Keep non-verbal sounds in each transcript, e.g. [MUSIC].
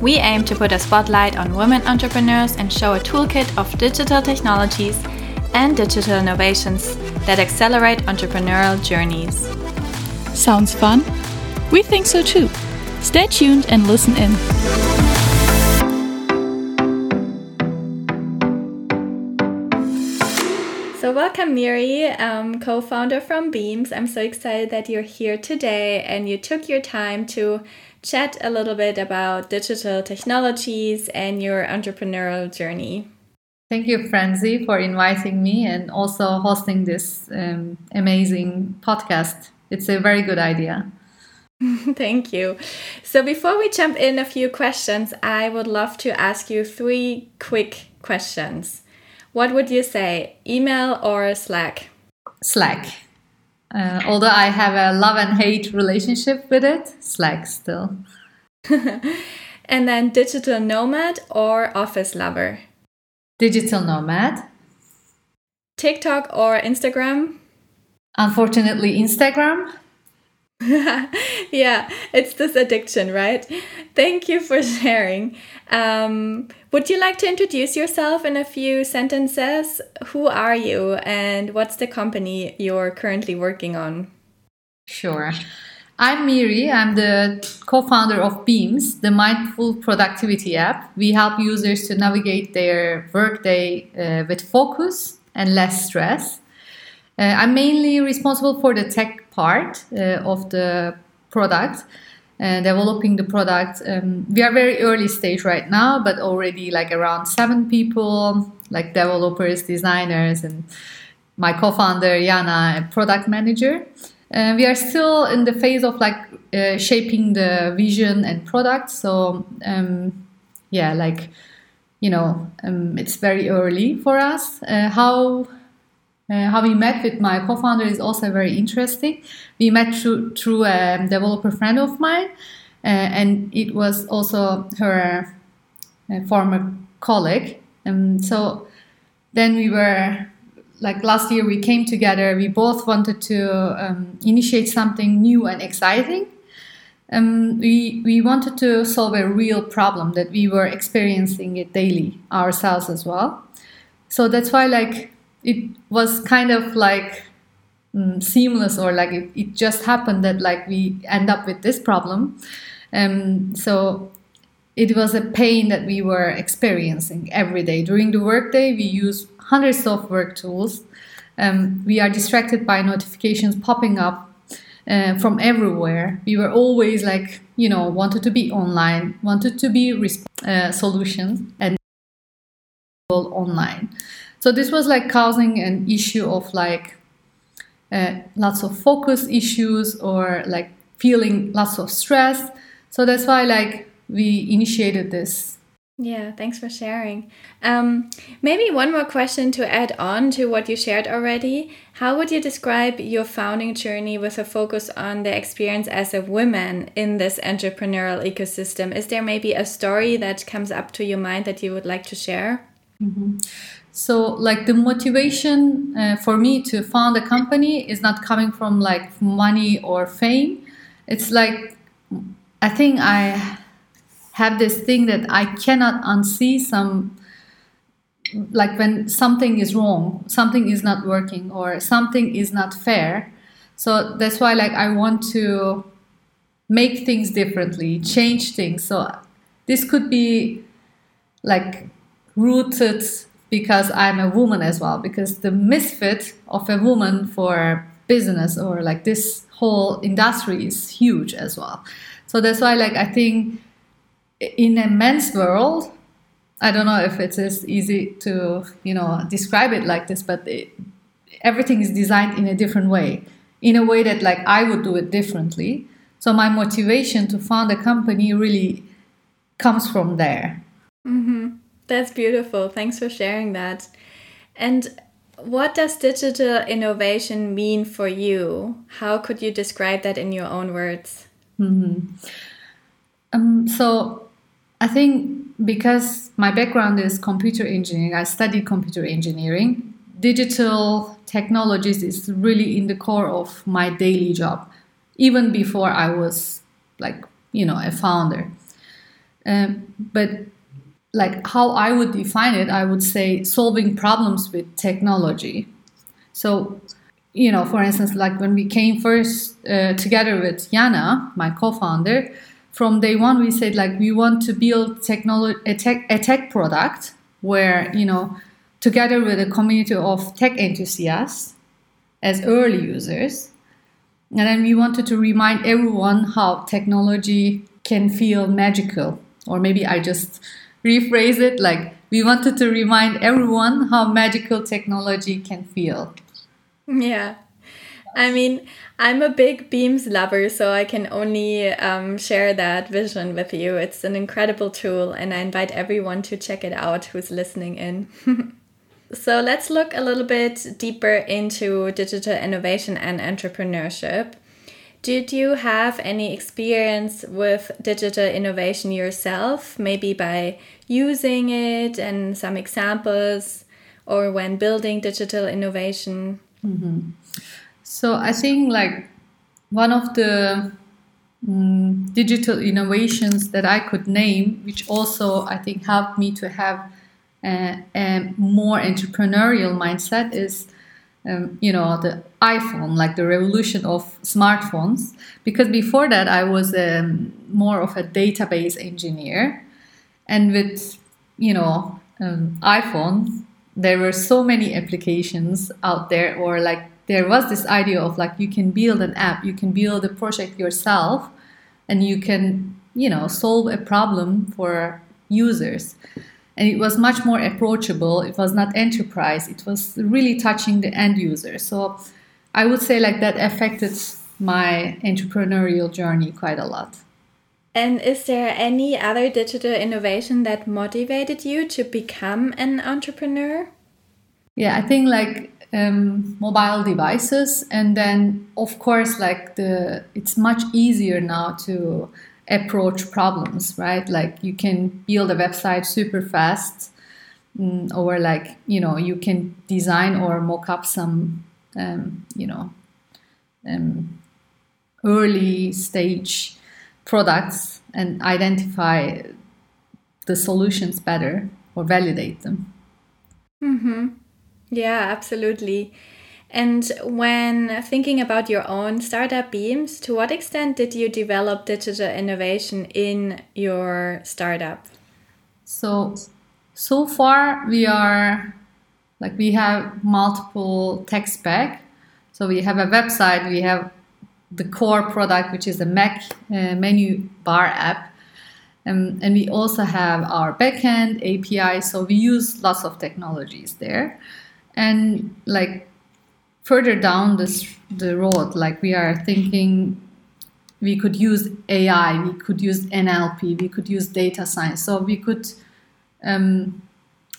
We aim to put a spotlight on women entrepreneurs and show a toolkit of digital technologies and digital innovations that accelerate entrepreneurial journeys. Sounds fun? We think so too. Stay tuned and listen in. So, welcome, Miri, um, co founder from Beams. I'm so excited that you're here today and you took your time to chat a little bit about digital technologies and your entrepreneurial journey. Thank you, Franzi, for inviting me and also hosting this um, amazing podcast. It's a very good idea. [LAUGHS] Thank you. So, before we jump in a few questions, I would love to ask you three quick questions. What would you say, email or Slack? Slack. Uh, although I have a love and hate relationship with it, Slack still. [LAUGHS] and then digital nomad or office lover? Digital nomad. TikTok or Instagram? Unfortunately, Instagram. [LAUGHS] yeah, it's this addiction, right? Thank you for [LAUGHS] sharing. Um, would you like to introduce yourself in a few sentences? Who are you and what's the company you're currently working on? Sure. I'm Miri. I'm the co founder of Beams, the mindful productivity app. We help users to navigate their workday uh, with focus and less stress. Uh, I'm mainly responsible for the tech part uh, of the product and developing the product. Um, we are very early stage right now, but already like around seven people, like developers, designers, and my co-founder Yana, a product manager. Uh, we are still in the phase of like uh, shaping the vision and product. So um, yeah, like you know, um, it's very early for us. Uh, how uh, how we met with my co-founder is also very interesting. We met through, through a developer friend of mine, uh, and it was also her uh, former colleague. And so then we were like last year we came together. We both wanted to um, initiate something new and exciting. Um, we we wanted to solve a real problem that we were experiencing it daily ourselves as well. So that's why like it was kind of like mm, seamless or like it, it, just happened that like we end up with this problem. Um, so it was a pain that we were experiencing every day. During the workday we use hundreds of work tools. Um, we are distracted by notifications popping up uh, from everywhere. We were always like you know wanted to be online wanted to be resp- uh, solutions and online so this was like causing an issue of like uh, lots of focus issues or like feeling lots of stress. So that's why like we initiated this. Yeah, thanks for sharing. Um, maybe one more question to add on to what you shared already. How would you describe your founding journey with a focus on the experience as a woman in this entrepreneurial ecosystem? Is there maybe a story that comes up to your mind that you would like to share? Mm -hmm. So, like the motivation uh, for me to found a company is not coming from like money or fame. It's like I think I have this thing that I cannot unsee some like when something is wrong, something is not working, or something is not fair. So that's why like I want to make things differently, change things. So this could be like rooted because I'm a woman as well. Because the misfit of a woman for business or like this whole industry is huge as well. So that's why, like, I think in a men's world, I don't know if it is easy to you know describe it like this, but it, everything is designed in a different way, in a way that like I would do it differently. So my motivation to found a company really comes from there. Mm-hmm. That's beautiful. Thanks for sharing that. And what does digital innovation mean for you? How could you describe that in your own words? Mm-hmm. Um, so, I think because my background is computer engineering, I studied computer engineering. Digital technologies is really in the core of my daily job, even before I was like, you know, a founder. Um, but like how I would define it, I would say solving problems with technology. So, you know, for instance, like when we came first uh, together with Yana, my co-founder, from day one we said like we want to build technology a tech, a tech product where you know together with a community of tech enthusiasts as early users and then we wanted to remind everyone how technology can feel magical or maybe i just rephrase it like we wanted to remind everyone how magical technology can feel. Yeah. I mean, I'm a big Beams lover, so I can only um, share that vision with you. It's an incredible tool, and I invite everyone to check it out who's listening in. [LAUGHS] so, let's look a little bit deeper into digital innovation and entrepreneurship. Did you have any experience with digital innovation yourself, maybe by using it and some examples, or when building digital innovation? Mm-hmm. So I think like one of the um, digital innovations that I could name, which also I think helped me to have a, a more entrepreneurial mindset, is um, you know the iphone like the revolution of smartphones. Because before that i was um, more of a database engineer. And with you know um, iphone there were so many applications out there or like there was this idea of like you can build an app you can build a project yourself and you can you know solve a problem for users and it was much more approachable. It was not enterprise. It was really touching the end user. So i would say like that affected my entrepreneurial journey quite a lot. And is there any other digital innovation that motivated you to become an entrepreneur? Yeah i think like um, mobile devices and then of course like the it's much easier now to approach problems, right? Like you can build a website super fast, mm, or like you know you can design or mock up some, um, you know, um, early stage products and identify the solutions better or validate them. Mm-hmm. Yeah, absolutely. And when thinking about your own startup Beams, to what extent did you develop digital innovation in your startup? So, so far we are like we have multiple tech spec. So we have a website, we have the core product, which is the Mac uh, menu bar app. Um, and we also have our backend API. So we use lots of technologies there. And like further down this the road like we are thinking we could use ai we could use nlp we could use data science. So we could um,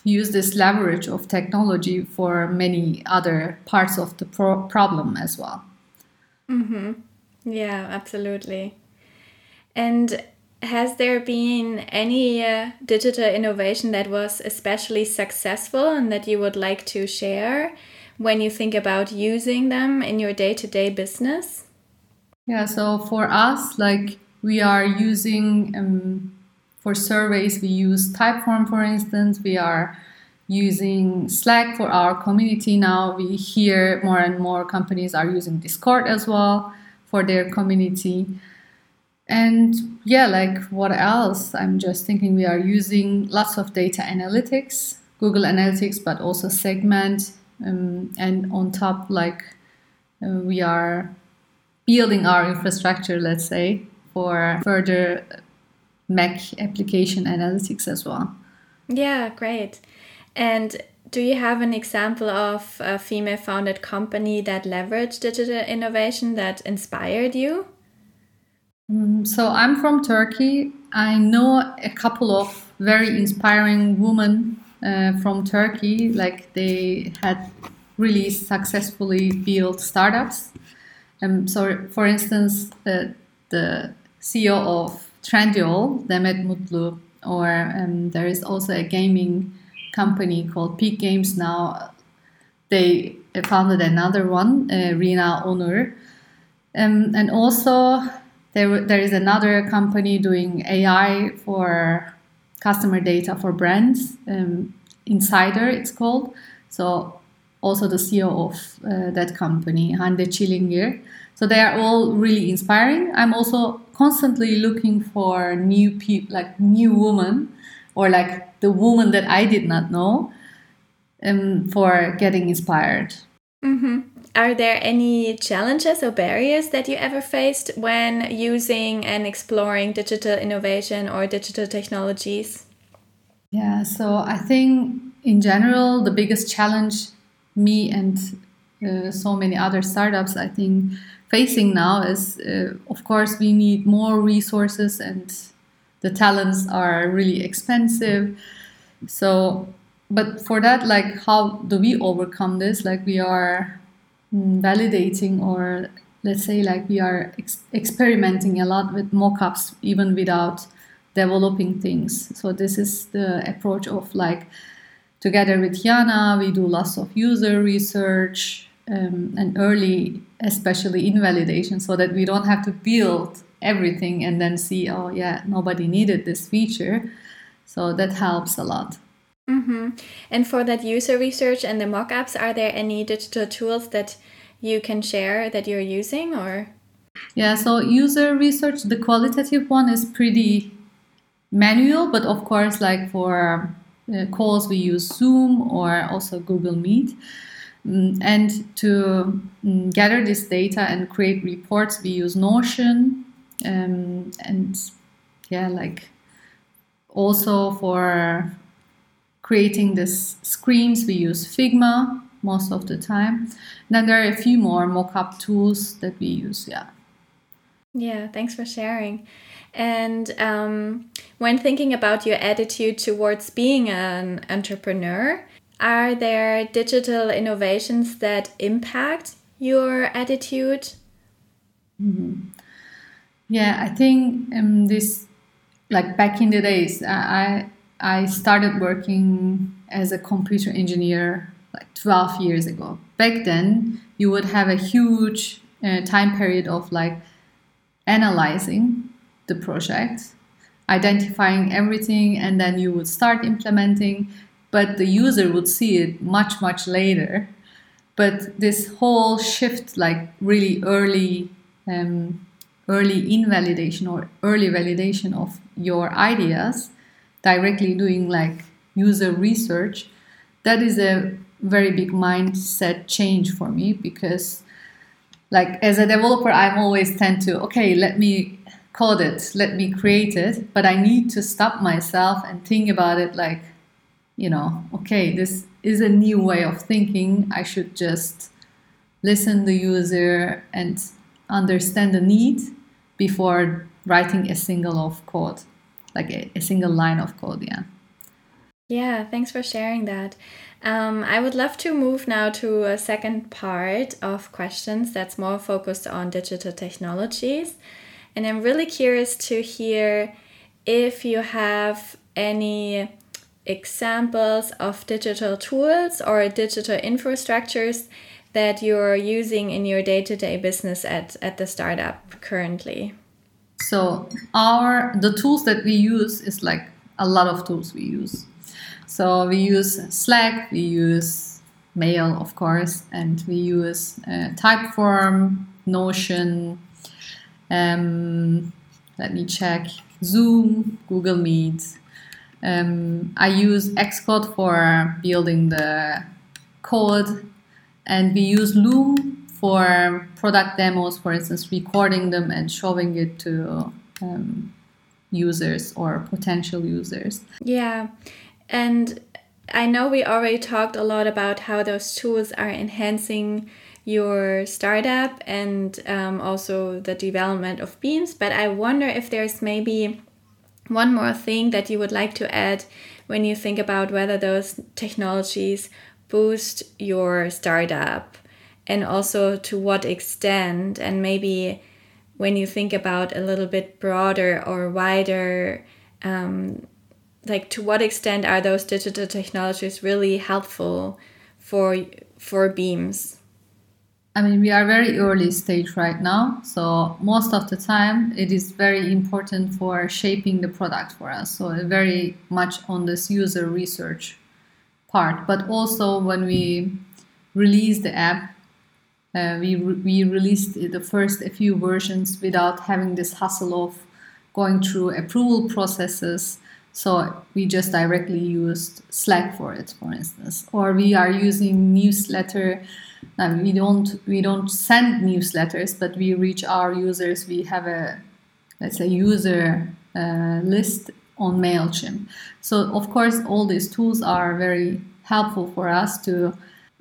use this leverage of technology for many other parts of the pro- problem as well. Mm-hmm. yeah absolutely. And has there been any uh, digital innovation that was especially successful and that you would like to share when you think about using them in your day to day business? Yeah, so for us, like we are using um, for surveys, we use Typeform, for instance. We are using Slack for our community now. We hear more and more companies are using Discord as well for their community. And yeah, like what else? I'm just thinking we are using lots of data analytics, Google Analytics, but also Segment um, and on top like uh, we are building our infrastructure let's say for further mac application analytics as well. Yeah great. And do you have an example of a female founded company that leveraged digital innovation that inspired you? Um, so i'm from turkey. I know a couple of very inspiring women uh, from Turkey. Like they had really successfully built startups. Um, so, for instance, uh, the CEO of Trendyol, Demet Mutlu, or um, there is also a gaming company called Peak Games now. They founded another one, uh, Rina Onur. Um, and also, there, there is another company doing AI for customer data for brands, um, Insider, it's called. So, also the CEO of uh, that company, Hande Çilingir. So, they are all really inspiring. I'm also constantly looking for new people, like new women, or like the woman that I did not know, um, for getting inspired. Mm-hmm. Are there any challenges or barriers that you ever faced when using and exploring digital innovation or digital technologies? Yeah, so I think in general, the biggest challenge me and uh, so many other startups, I think, facing now is, uh, of course, we need more resources and the talents are really expensive. So but for that like how do we overcome this like we are validating or let's say like we are ex- experimenting a lot with mock-ups even without developing things. So this is the approach of like together with Yana we do lots of user research um, and early especially invalidation so that we don't have to build everything and then see oh yeah nobody needed this feature. So that helps a lot Mm-hmm. And for that user research and the mockups, are there any digital tools that you can share that you're using or? Yeah, so user research, the qualitative one is pretty manual, but of course, like for uh, calls, we use Zoom or also Google Meet. Mm, and to mm, gather this data and create reports, we use Notion. Um, and yeah, like also for creating these screens, we use Figma most of the time. Then there are a few more mockup tools that we use. Yeah. Yeah, thanks for sharing. And um, when thinking about your attitude towards being an entrepreneur, are there digital innovations that impact your attitude? Mm-hmm. Yeah, I think um, this, like back in the days, I I started working as a computer engineer like 12 years ago. Back then, you would have a huge uh, time period of like analyzing the project, identifying everything, and then you would start implementing. But the user would see it much, much later. But this whole shift, like really early, um, early invalidation or early validation of your ideas, directly doing like user research, that is a very big mindset change for me because like as a developer i'm always tend to okay let me code it let me create it but i need to stop myself and think about it like you know okay this is a new way of thinking. I should just listen the user and understand the need before writing a single of code like a, a single line of code yeah yeah thanks for sharing that um, I would love to move now to a second part of questions that's more focused on digital technologies. And I'm really curious to hear if you have any examples of digital tools or digital infrastructures that you're using in your day to day business at, at the startup currently. So our the tools that we use is like a lot of tools we use. So we use Slack, we use Mail, of course, and we use uh, Typeform, Notion. Um, let me check Zoom, Google Meet. Um, I use Xcode for building the code, and we use Loom for product demos, for instance, recording them and showing it to um, users or potential users. Yeah. And I know we already talked a lot about how those tools are enhancing your startup and um, also the development of Beams, but I wonder if there's maybe one more thing that you would like to add when you think about whether those technologies boost your startup and also to what extent and maybe when you think about a little bit broader or wider um, like to what extent are those digital technologies really helpful for for beams? I mean we are very early stage right now so most of the time it is very important for shaping the product for us so very much on this user research part. But also when we release the app uh, we, re- we released the first a few versions without having this hustle of going through approval processes. So we just directly used Slack for it, for instance, or we are using newsletter. Now we don't we don't send newsletters, but we reach our users. We have a let's say user uh, list on Mailchimp. So of course, all these tools are very helpful for us to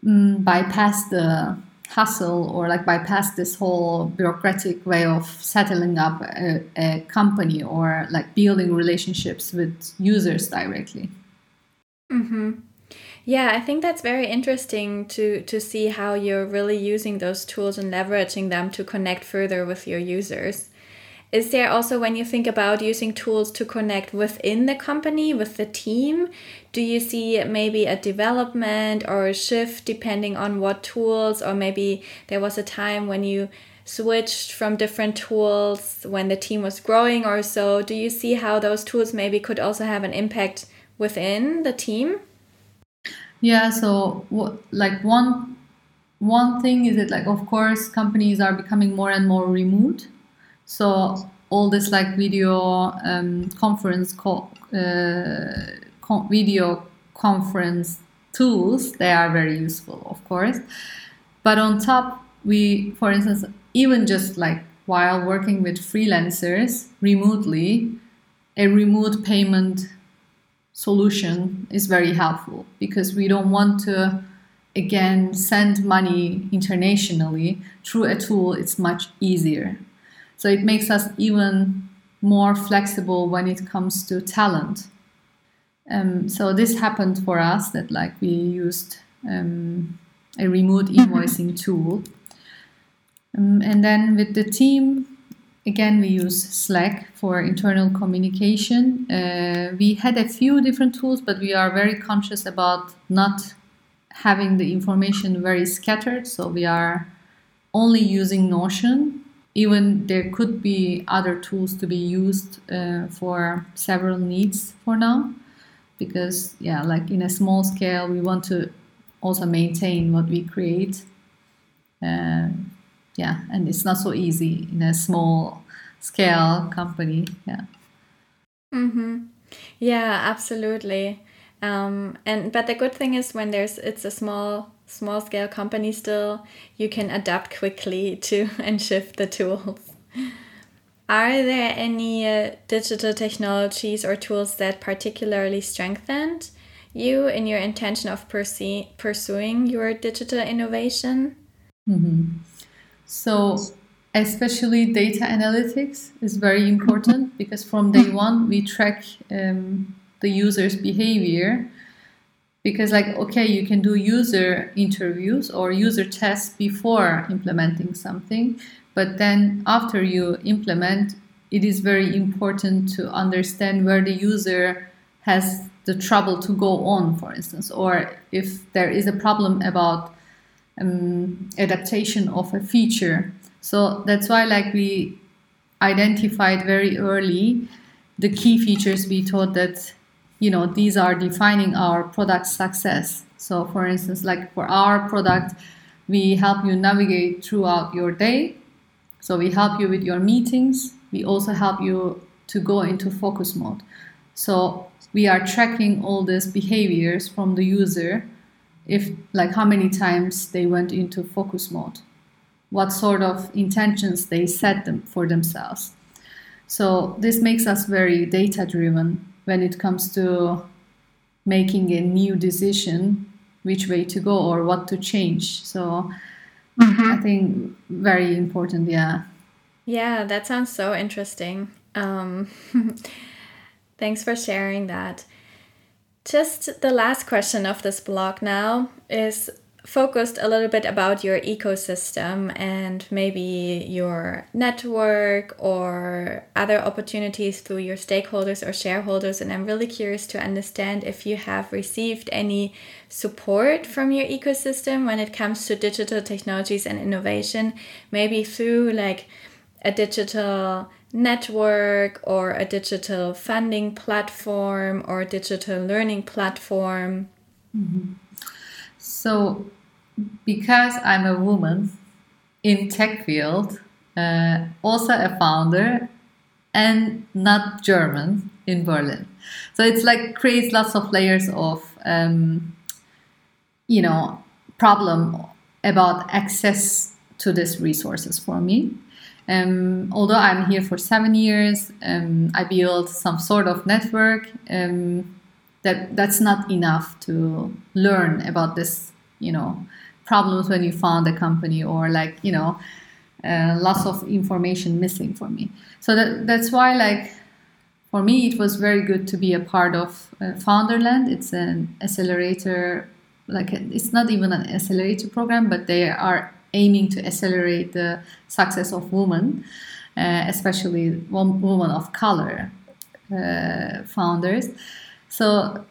um, bypass the hustle or like bypass this whole bureaucratic way of settling up a, a, company or like building relationships with users directly mm-hmm. yeah i think that's very interesting to to see how you're really using those tools and leveraging them to connect further with your users is there also, when you think about using tools to connect within the company, with the team, do you see maybe a development or a shift depending on what tools, or maybe there was a time when you switched from different tools when the team was growing or so? Do you see how those tools maybe could also have an impact within the team? Yeah, so like one one thing is that like of course companies are becoming more and more remote so all this like video um, conference call, uh, con- video conference tools they are very useful of course. But on top we for instance even just like while working with freelancers remotely a remote payment solution is very helpful because we don't want to again send money internationally. Through a tool it's much easier. So it makes us even more flexible when it comes to talent. Um, so this happened for us that like we used um, a remote invoicing tool. Um, and then with the team, again, we use Slack for internal communication. Uh, we had a few different tools, but we are very conscious about not having the information very scattered. So we are only using Notion even there could be other tools to be used uh, for several needs for now because yeah like in a small scale we want to also maintain what we create uh, yeah and it's not so easy in a small scale company yeah mm-hmm. yeah absolutely um, and but the good thing is when there's it's a small small scale company still, you can adapt quickly [LAUGHS] to and shift the tools. Are there any uh, digital technologies or tools that particularly strengthened you in your intention of pursuing your digital innovation? Mm -hmm. So, especially data analytics is very important [LAUGHS] because from day one we track um, the user's behavior because like okay you can do user interviews or user tests before implementing something but then after you implement it is very important to understand where the user has the trouble to go on for instance or if there is a problem about um, adaptation of a feature. So that's why like we identified very early the key features we thought that you know these are defining our product success. So for instance like for our product we help you navigate throughout your day so we help you with your meetings. We also help you to go into focus mode. So we are tracking all these behaviors from the user. If like how many times they went into focus mode? What sort of intentions they set them for themselves? So this makes us very data driven when it comes to making a new decision which way to go or what to change. So mm-hmm. i think very important yeah yeah that sounds so interesting um, [LAUGHS] Thanks for sharing that. Just the last question of this blog now is focused a little bit about your ecosystem and maybe your network or other opportunities through your stakeholders or shareholders. And I'm really curious to understand if you have received any support from your ecosystem when it comes to digital technologies and innovation, maybe through like a digital network or a digital funding platform or digital learning platform. Mm-hmm. So, because I'm a woman in tech field, uh, also a founder, and not German in Berlin, so it's like creates lots of layers of, um, you know, problem about access to these resources for me. Um, although I'm here for seven years, um, I built some sort of network. Um, that that's not enough to learn about this, you know, problems when you found a company or like you know, uh, lots of information missing for me. So that that's why like for me it was very good to be a part of uh, Founderland. It's an accelerator, like it's not even an accelerator program, but they are aiming to accelerate the success of women, uh, especially women of color uh, founders. So,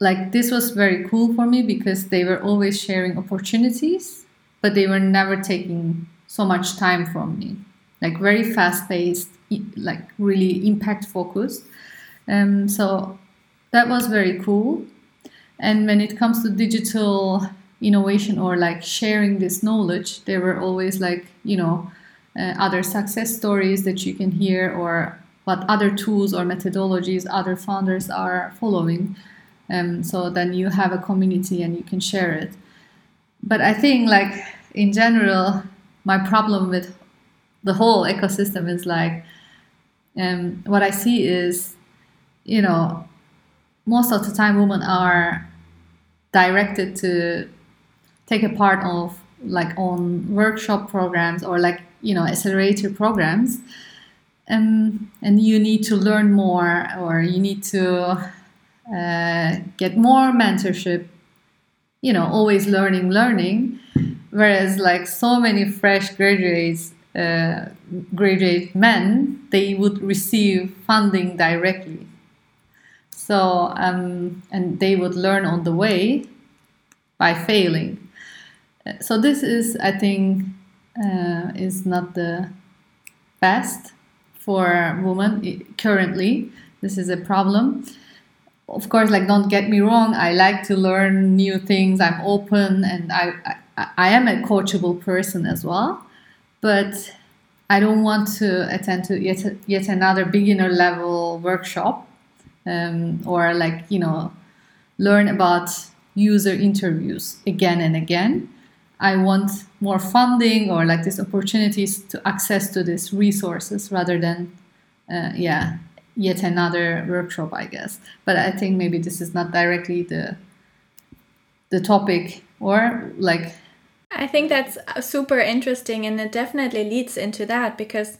like, this was very cool for me because they were always sharing opportunities, but they were never taking so much time from me. Like, very fast paced, like, really impact focused. Um, so, that was very cool. And when it comes to digital innovation or like sharing this knowledge there were always like you know uh, other success stories that you can hear or what other tools or methodologies other founders are following um, so then you have a community and you can share it. But i think like in general my problem with the whole ecosystem is like um, what i see is you know most of the time women are directed to take a part of like on workshop programs or like you know accelerator programs. Um, and you need to learn more or you need to uh, get more mentorship you know always learning learning whereas like so many fresh graduates uh, graduate men they would receive funding directly so um, and they would learn on the way by failing so this is, I think, uh, is not the best for women currently. This is a problem. Of course, like don't get me wrong. I like to learn new things. I'm open, and I I, I am a coachable person as well. But I don't want to attend to yet yet another beginner level workshop, um, or like you know, learn about user interviews again and again. I want more funding or like these opportunities to access to these resources rather than, uh, yeah, yet another workshop, I guess. But I think maybe this is not directly the the topic or like. I think that's uh, super interesting, and it definitely leads into that because.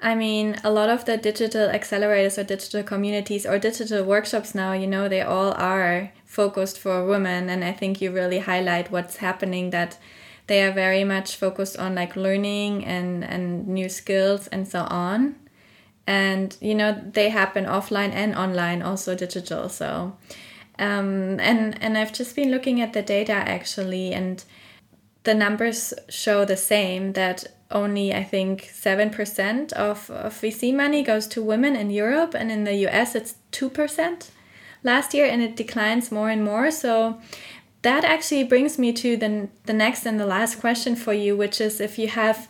I mean, a lot of the digital accelerators or digital communities or digital workshops now, you know, they all are focused for women and i think you really highlight what's happening that they are very much focused on like learning and and new skills and so on and you know they happen offline and online also digital so um, and and i've just been looking at the data actually and the numbers show the same that only i think 7% of, of vc money goes to women in europe and in the us it's 2% last year and it declines more and more. So that actually brings me to the, the next and the last question for you, which is if you have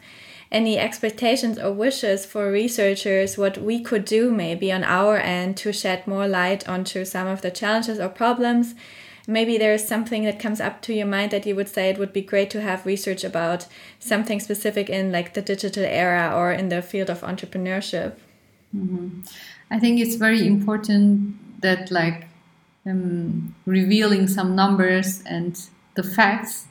any expectations or wishes for researchers, what we could do maybe on our end to shed more light onto some of the challenges or problems. Maybe there is something that comes up to your mind that you would say it would be great to have research about something specific in like the digital era or in the field of entrepreneurship. Mm -hmm. I think it's very important that like um, revealing some numbers and the facts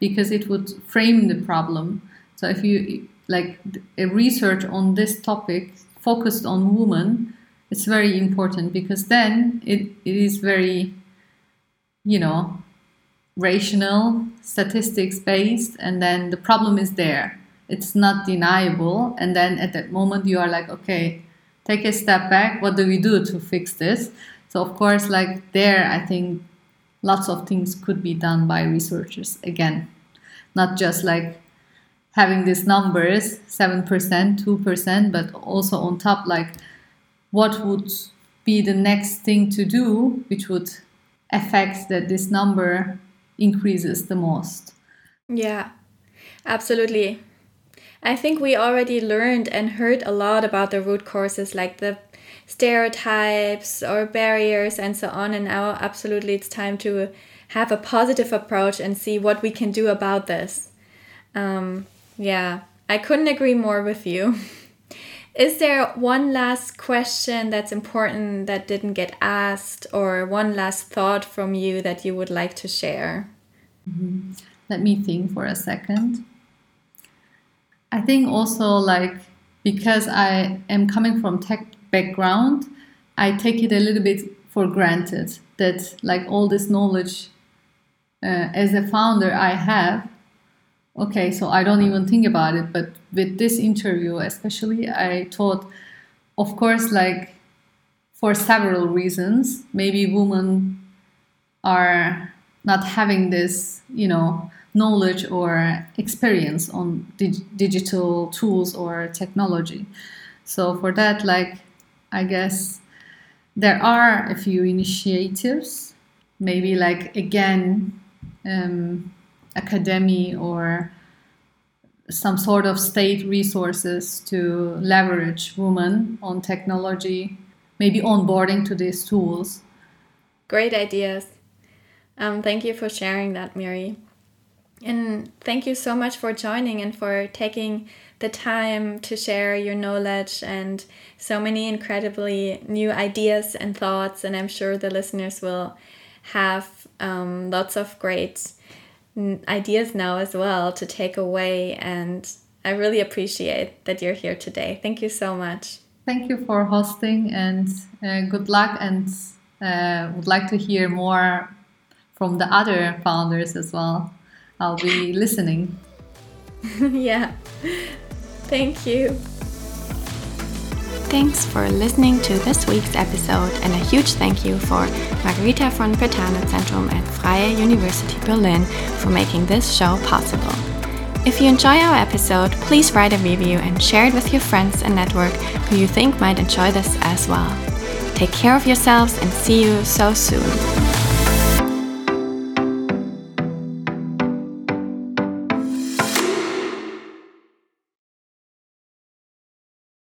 because it would frame the problem. So if you like a research on this topic focused on women it's very important because then it, it is very you know rational statistics based and then the problem is there. It's not deniable and then at that moment you are like okay take a step back what do we do to fix this? So of course like there i think lots of things could be done by researchers again. Not just like having these numbers 7% 2% but also on top like what would be the next thing to do which would affect that this number increases the most yeah absolutely I think we already learned and heard a lot about the root causes like the stereotypes or barriers and so on. And now, absolutely, it's time to have a positive approach and see what we can do about this. Um, yeah, I couldn't agree more with you. [LAUGHS] Is there one last question that's important that didn't get asked, or one last thought from you that you would like to share? Mm -hmm. Let me think for a second. I think also like because I am coming from tech background, I take it a little bit for granted that like all this knowledge uh, as a founder I have. Okay, so I don't even think about it. But with this interview, especially, I thought, of course, like for several reasons, maybe women are not having this, you know, knowledge or experience on dig- digital tools or technology. So for that, like I guess there are a few initiatives, maybe like again, um, academy or some sort of state resources to leverage women on technology, maybe onboarding to these tools. Great ideas. Um, thank you for sharing that, Mary. And thank you so much for joining and for taking the time to share your knowledge and so many incredibly new ideas and thoughts. And I'm sure the listeners will have um, lots of great ideas now as well to take away. And I really appreciate that you're here today. Thank you so much. Thank you for hosting and uh, good luck. And uh, would like to hear more from the other founders as well. I'll be listening. [LAUGHS] yeah. Thank you. Thanks for listening to this week's episode, and a huge thank you for Margherita von Brentano Zentrum at Freie University Berlin for making this show possible. If you enjoy our episode, please write a review and share it with your friends and network who you think might enjoy this as well. Take care of yourselves and see you so soon.